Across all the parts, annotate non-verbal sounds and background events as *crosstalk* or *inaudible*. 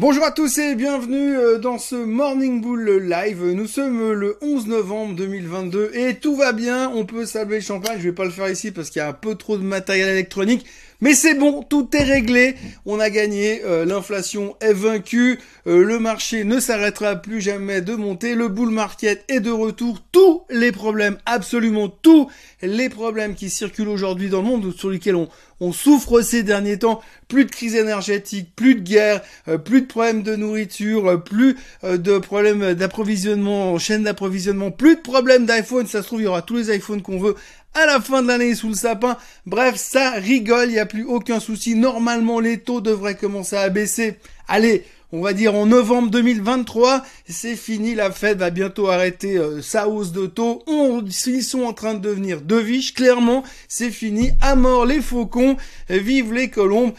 Bonjour à tous et bienvenue euh, dans ce Morning Bull Live. Nous sommes le 11 novembre 2022 et tout va bien. On peut saluer le champagne. Je vais pas le faire ici parce qu'il y a un peu trop de matériel électronique. Mais c'est bon, tout est réglé. On a gagné, euh, l'inflation est vaincue, euh, le marché ne s'arrêtera plus jamais de monter, le bull market est de retour. Tous les problèmes, absolument tous les problèmes qui circulent aujourd'hui dans le monde, sur lesquels on, souffre ces derniers temps, plus de crise énergétique, plus de guerre, euh, plus de problèmes de nourriture, plus de problèmes d'approvisionnement, chaîne d'approvisionnement, plus de problèmes d'iPhone, ça se trouve il y aura tous les iPhones qu'on veut à la fin de l'année sous le sapin. Bref, ça rigole, il n'y a plus aucun souci. Normalement, les taux devraient commencer à baisser. Allez, on va dire en novembre 2023, c'est fini, la Fed va bientôt arrêter euh, sa hausse de taux. Ils sont en train de devenir deviches, clairement, c'est fini. À mort les faucons, vive les colombes.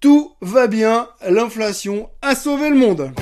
Tout va bien, l'inflation a sauvé le monde.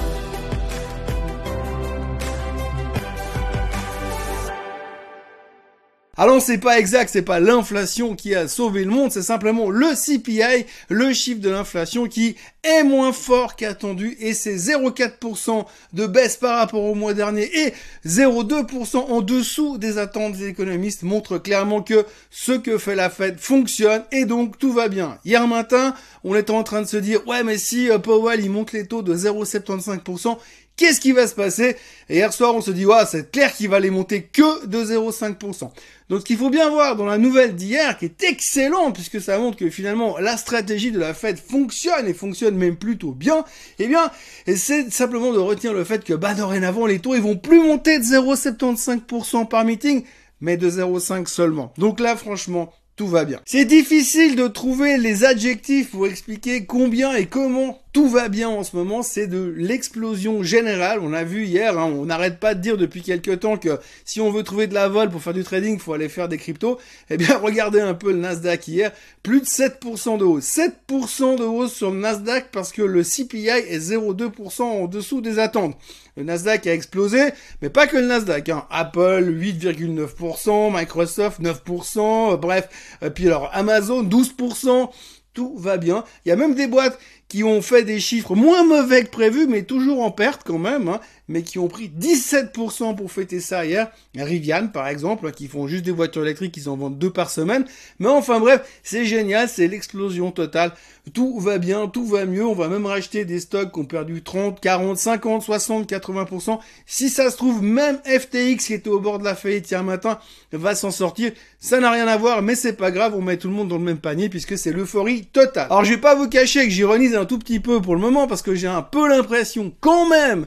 Alors c'est pas exact, c'est pas l'inflation qui a sauvé le monde, c'est simplement le CPI, le chiffre de l'inflation qui est moins fort qu'attendu et c'est 0,4% de baisse par rapport au mois dernier et 0,2% en dessous des attentes des économistes montre clairement que ce que fait la Fed fonctionne et donc tout va bien. Hier matin, on était en train de se dire ouais mais si euh, Powell il monte les taux de 0,75%, qu'est-ce qui va se passer? Et hier soir, on se dit, ouais, c'est clair qu'il va les monter que de 0,5%. Donc, ce qu'il faut bien voir dans la nouvelle d'hier, qui est excellent, puisque ça montre que finalement, la stratégie de la Fed fonctionne, et fonctionne même plutôt bien, eh bien, c'est simplement de retenir le fait que, bah, dorénavant, les taux, ils vont plus monter de 0,75% par meeting, mais de 0,5 seulement. Donc là, franchement, tout va bien. C'est difficile de trouver les adjectifs pour expliquer combien et comment tout va bien en ce moment, c'est de l'explosion générale. On a vu hier, hein, on n'arrête pas de dire depuis quelques temps que si on veut trouver de la vol pour faire du trading, faut aller faire des cryptos. Eh bien, *laughs* regardez un peu le Nasdaq hier, plus de 7% de hausse. 7% de hausse sur le Nasdaq parce que le CPI est 0,2% en dessous des attentes. Le Nasdaq a explosé, mais pas que le Nasdaq. Hein. Apple 8,9%, Microsoft 9%, bref. Et puis alors Amazon 12% tout va bien. Il y a même des boîtes qui ont fait des chiffres moins mauvais que prévu, mais toujours en perte quand même, hein, mais qui ont pris 17% pour fêter ça hier. Rivian, par exemple, hein, qui font juste des voitures électriques, ils en vendent deux par semaine. Mais enfin bref, c'est génial, c'est l'explosion totale. Tout va bien, tout va mieux. On va même racheter des stocks qui ont perdu 30, 40, 50, 60, 80%. Si ça se trouve, même FTX qui était au bord de la faillite hier matin va s'en sortir. Ça n'a rien à voir, mais c'est pas grave, on met tout le monde dans le même panier puisque c'est l'euphorie totale. Alors je vais pas vous cacher que j'ironise un tout petit peu pour le moment parce que j'ai un peu l'impression quand même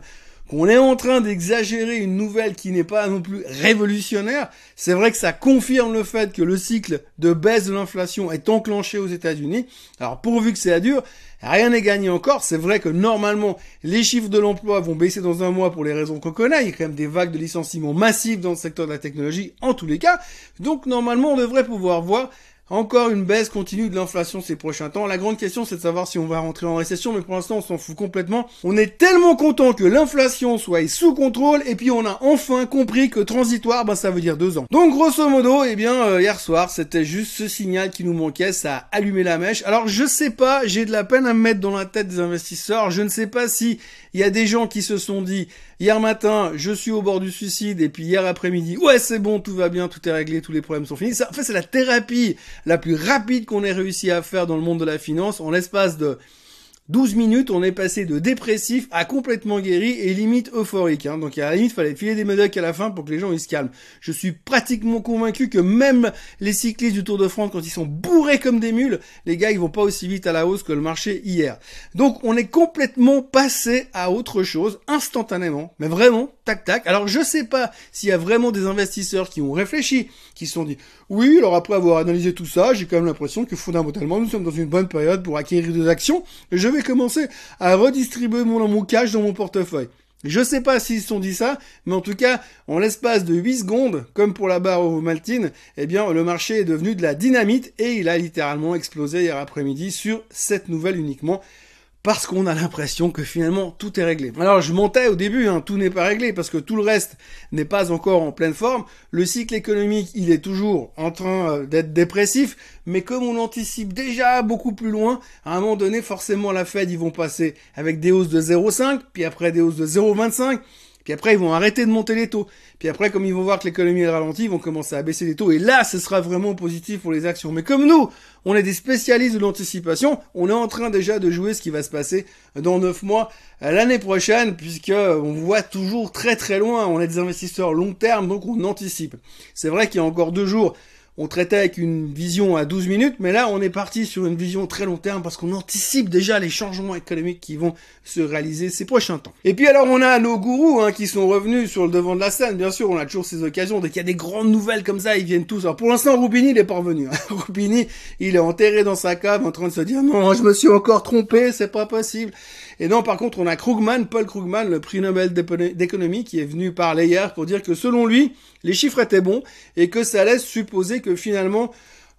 qu'on est en train d'exagérer une nouvelle qui n'est pas non plus révolutionnaire, c'est vrai que ça confirme le fait que le cycle de baisse de l'inflation est enclenché aux États-Unis. Alors pourvu que c'est à dur, rien n'est gagné encore. C'est vrai que normalement les chiffres de l'emploi vont baisser dans un mois pour les raisons qu'on connaît. Il y a quand même des vagues de licenciements massifs dans le secteur de la technologie en tous les cas. Donc normalement on devrait pouvoir voir encore une baisse continue de l'inflation ces prochains temps. La grande question, c'est de savoir si on va rentrer en récession, mais pour l'instant, on s'en fout complètement. On est tellement content que l'inflation soit sous contrôle, et puis on a enfin compris que transitoire, ben, ça veut dire deux ans. Donc, grosso modo, eh bien, euh, hier soir, c'était juste ce signal qui nous manquait, ça a allumé la mèche. Alors, je sais pas, j'ai de la peine à me mettre dans la tête des investisseurs. Je ne sais pas si il y a des gens qui se sont dit, hier matin, je suis au bord du suicide, et puis hier après-midi, ouais, c'est bon, tout va bien, tout est réglé, tous les problèmes sont finis. En fait, c'est la thérapie la plus rapide qu'on ait réussi à faire dans le monde de la finance en l'espace de 12 minutes, on est passé de dépressif à complètement guéri et limite euphorique. Hein. Donc à la limite, fallait filer des médocs à la fin pour que les gens ils se calment. Je suis pratiquement convaincu que même les cyclistes du Tour de France, quand ils sont bourrés comme des mules, les gars, ils vont pas aussi vite à la hausse que le marché hier. Donc on est complètement passé à autre chose instantanément, mais vraiment tac tac. Alors je sais pas s'il y a vraiment des investisseurs qui ont réfléchi, qui se sont dit oui, alors après avoir analysé tout ça, j'ai quand même l'impression que fondamentalement nous sommes dans une bonne période pour acquérir des actions. Je vais commencer à redistribuer mon, mon cash dans mon portefeuille. Je sais pas s'ils se sont dit ça, mais en tout cas, en l'espace de 8 secondes, comme pour la barre au Maltine, eh bien, le marché est devenu de la dynamite et il a littéralement explosé hier après-midi sur cette nouvelle uniquement. Parce qu'on a l'impression que finalement tout est réglé. Alors je montais au début, hein, tout n'est pas réglé parce que tout le reste n'est pas encore en pleine forme. Le cycle économique, il est toujours en train euh, d'être dépressif, mais comme on anticipe déjà beaucoup plus loin, à un moment donné, forcément la Fed, ils vont passer avec des hausses de 0,5, puis après des hausses de 0,25, puis après, ils vont arrêter de monter les taux. Puis après, comme ils vont voir que l'économie est ralentie, ils vont commencer à baisser les taux. Et là, ce sera vraiment positif pour les actions. Mais comme nous, on est des spécialistes de l'anticipation, on est en train déjà de jouer ce qui va se passer dans neuf mois euh, l'année prochaine, puisque on voit toujours très très loin. On est des investisseurs long terme, donc on anticipe. C'est vrai qu'il y a encore deux jours, on traitait avec une vision à 12 minutes, mais là on est parti sur une vision très long terme parce qu'on anticipe déjà les changements économiques qui vont se réaliser ces prochains temps. Et puis alors on a nos gourous hein, qui sont revenus sur le devant de la scène, bien sûr on a toujours ces occasions, dès qu'il y a des grandes nouvelles comme ça, ils viennent tous. Alors pour l'instant Rubini il est pas revenu. Hein. *laughs* Il est enterré dans sa cave en train de se dire non je me suis encore trompé, c'est pas possible. Et non, par contre, on a Krugman, Paul Krugman, le prix Nobel d'économie, qui est venu parler hier pour dire que selon lui, les chiffres étaient bons et que ça laisse supposer que finalement,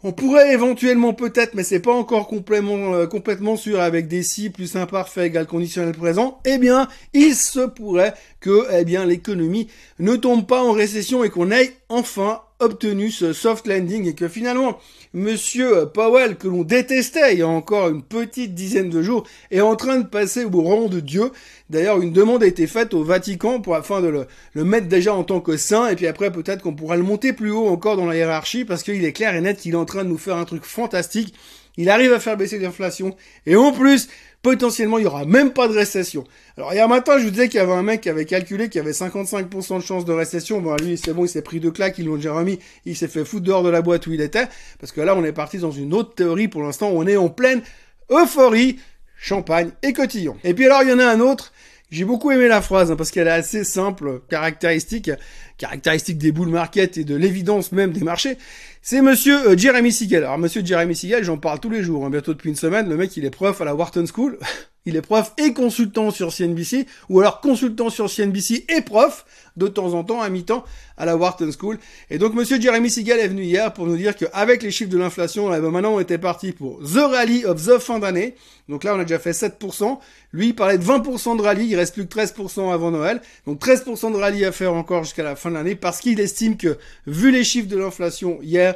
on pourrait éventuellement peut-être, mais c'est pas encore complètement, euh, sûr avec des si plus imparfait égal conditionnel présent, eh bien, il se pourrait que, eh l'économie ne tombe pas en récession et qu'on ait enfin obtenu ce soft landing et que finalement, Monsieur Powell, que l'on détestait il y a encore une petite dizaine de jours, est en train de passer au rang de Dieu. D'ailleurs, une demande a été faite au Vatican pour afin de le, mettre déjà en tant que saint, et puis après peut-être qu'on pourra le monter plus haut encore dans la hiérarchie, parce qu'il est clair et net qu'il est en train de nous faire un truc fantastique. Il arrive à faire baisser l'inflation, et en plus, potentiellement, il y aura même pas de récession. Alors, hier matin, je vous disais qu'il y avait un mec qui avait calculé qu'il y avait 55% de chance de récession. Bon, lui, c'est bon, il s'est pris deux claques, ils l'ont déjà remis, il s'est fait foutre dehors de la boîte où il était. Parce que là, on est parti dans une autre théorie. Pour l'instant, on est en pleine euphorie, champagne et cotillon. Et puis alors, il y en a un autre. J'ai beaucoup aimé la phrase hein, parce qu'elle est assez simple, caractéristique, caractéristique des bull market et de l'évidence même des marchés. C'est monsieur euh, Jeremy Siegel. Alors monsieur Jeremy Siegel, j'en parle tous les jours, hein, bientôt depuis une semaine. Le mec, il est prof à la Wharton School. *laughs* il est prof et consultant sur CNBC, ou alors consultant sur CNBC et prof, de temps en temps, à mi-temps, à la Wharton School. Et donc monsieur Jeremy Siegel est venu hier pour nous dire qu'avec les chiffres de l'inflation, eh ben, maintenant on était parti pour The Rally of the fin d'année. Donc là, on a déjà fait 7%. Lui, il parlait de 20% de rallye, il reste plus que 13% avant Noël. Donc 13% de rallye à faire encore jusqu'à la fin de l'année parce qu'il estime que, vu les chiffres de l'inflation hier,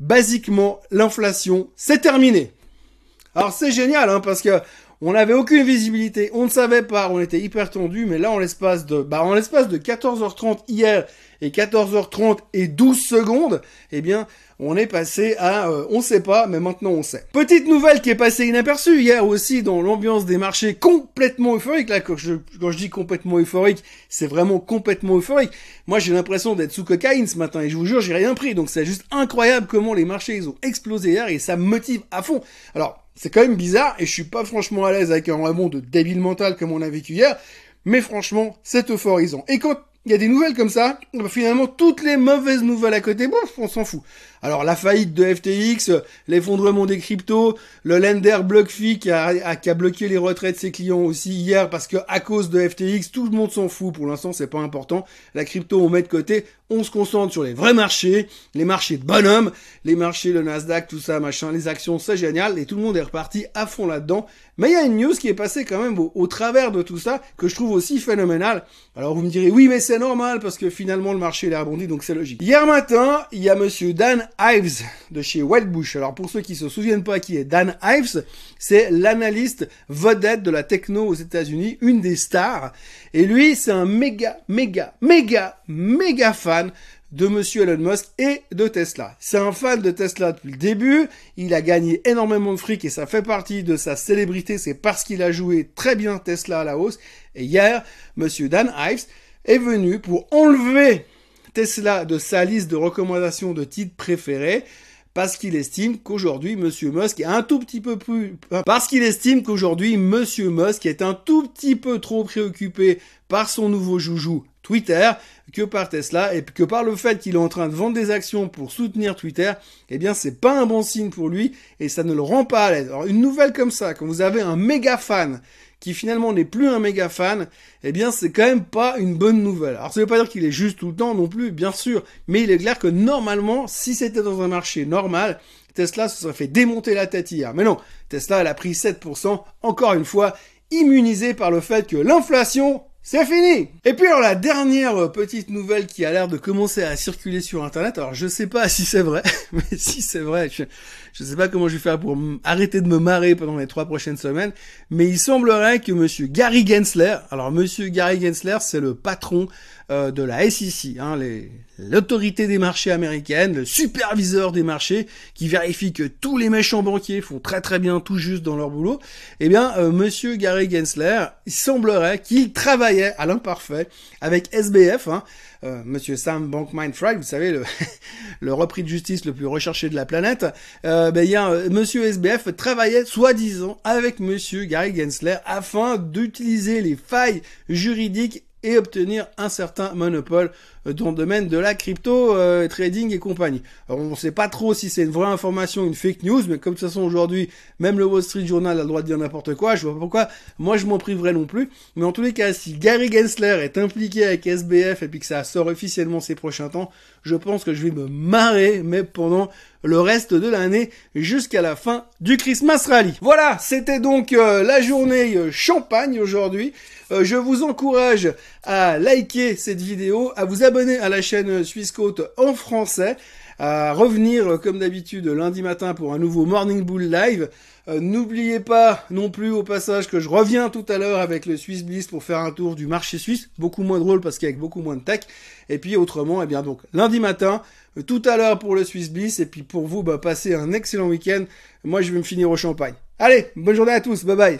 basiquement, l'inflation, c'est terminé. Alors c'est génial, hein, parce que on n'avait aucune visibilité, on ne savait pas, on était hyper tendu, mais là, en l'espace de, bah, en l'espace de 14h30 hier et 14h30 et 12 secondes, eh bien, on est passé à euh, on sait pas, mais maintenant on sait. Petite nouvelle qui est passée inaperçue hier aussi dans l'ambiance des marchés complètement euphorique. Là, quand je, quand je dis complètement euphorique, c'est vraiment complètement euphorique. Moi, j'ai l'impression d'être sous cocaïne ce matin et je vous jure, j'ai rien pris. Donc c'est juste incroyable comment les marchés ils ont explosé hier et ça me motive à fond. Alors, c'est quand même bizarre et je suis pas franchement à l'aise avec un rebond de débile mental comme on a vécu hier. Mais franchement, c'est euphorisant. Et quand il y a des nouvelles comme ça, bah, finalement toutes les mauvaises nouvelles à côté, bon, on s'en fout. Alors la faillite de FTX, l'effondrement des cryptos, le lender BlockFi qui a, bloqué les retraits de ses clients aussi hier parce que à cause de FTX, tout le monde s'en fout. Pour l'instant, c'est pas important. La crypto, on met de côté. On se concentre sur les vrais marchés, les marchés de bonhomme, les marchés, le Nasdaq, tout ça, machin, les actions, c'est génial. Et tout le monde est reparti à fond là-dedans. Mais il y a une news qui est passée quand même au, travers de tout ça que je trouve aussi phénoménal. Alors vous me direz, oui, mais c'est normal parce que finalement le marché il rebondi, donc c'est logique. Hier matin, il y a monsieur Dan Ives de chez Wildbush. Alors pour ceux qui se souviennent pas qui est Dan Ives, c'est l'analyste vedette de la techno aux États-Unis, une des stars. Et lui, c'est un méga, méga, méga, méga fan de monsieur Elon Musk et de Tesla. C'est un fan de Tesla depuis le début, il a gagné énormément de fric et ça fait partie de sa célébrité, c'est parce qu'il a joué très bien Tesla à la hausse. Et hier, monsieur Dan Ives est venu pour enlever Tesla de sa liste de recommandations de titres préférés parce qu'il estime qu'aujourd'hui Monsieur Musk est un tout petit peu plus parce qu'il estime qu'aujourd'hui Monsieur Musk est un tout petit peu trop préoccupé par son nouveau joujou Twitter que par Tesla et que par le fait qu'il est en train de vendre des actions pour soutenir Twitter, eh bien c'est pas un bon signe pour lui et ça ne le rend pas à l'aise. Alors une nouvelle comme ça, quand vous avez un méga fan qui finalement n'est plus un méga fan, eh bien c'est quand même pas une bonne nouvelle. Alors ça veut pas dire qu'il est juste tout le temps non plus, bien sûr, mais il est clair que normalement, si c'était dans un marché normal, Tesla se serait fait démonter la tête hier. Mais non, Tesla elle a pris 7%, encore une fois, immunisé par le fait que l'inflation c'est fini! Et puis alors la dernière euh, petite nouvelle qui a l'air de commencer à circuler sur internet, alors je sais pas *laughs* si c'est vrai, mais si c'est vrai, je, je sais pas comment je vais faire pour arrêter de me marrer pendant les trois prochaines semaines, mais il semblerait que monsieur Gary Gensler, alors monsieur Gary Gensler c'est le patron euh, de la SEC, hein, l'autorité des marchés américaine, le superviseur des marchés, qui vérifie que tous les méchants banquiers font très très bien tout juste dans leur boulot, eh bien, euh, monsieur Gary Gensler, il semblerait qu'il travaillait à l'imparfait avec SBF, hein, euh, monsieur Sam Bankman-Fried, vous savez, le, *laughs* le repris de justice le plus recherché de la planète, euh, ben, y a, monsieur SBF travaillait soi-disant avec monsieur Gary Gensler afin d'utiliser les failles juridiques et obtenir un certain monopole dans le domaine de la crypto euh, trading et compagnie. Alors, on ne sait pas trop si c'est une vraie information, une fake news, mais comme de toute façon aujourd'hui, même le Wall Street Journal a le droit de dire n'importe quoi, je vois pas pourquoi moi je m'en priverais non plus. Mais en tous les cas, si Gary Gensler est impliqué avec SBF et puis que ça sort officiellement ces prochains temps, je pense que je vais me marrer, mais pendant le reste de l'année jusqu'à la fin du Christmas Rally. Voilà, c'était donc euh, la journée champagne aujourd'hui. je vous encourage à liker cette vidéo, à vous abonner abonner à la chaîne Suisse Côte en français, à revenir comme d'habitude lundi matin pour un nouveau Morning Bull Live. Euh, n'oubliez pas non plus au passage que je reviens tout à l'heure avec le Swiss Bliss pour faire un tour du marché suisse, beaucoup moins drôle parce qu'avec beaucoup moins de tech. Et puis autrement, eh bien donc lundi matin, euh, tout à l'heure pour le Swiss Bliss et puis pour vous, bah, passez un excellent week-end. Moi, je vais me finir au champagne. Allez, bonne journée à tous, bye bye.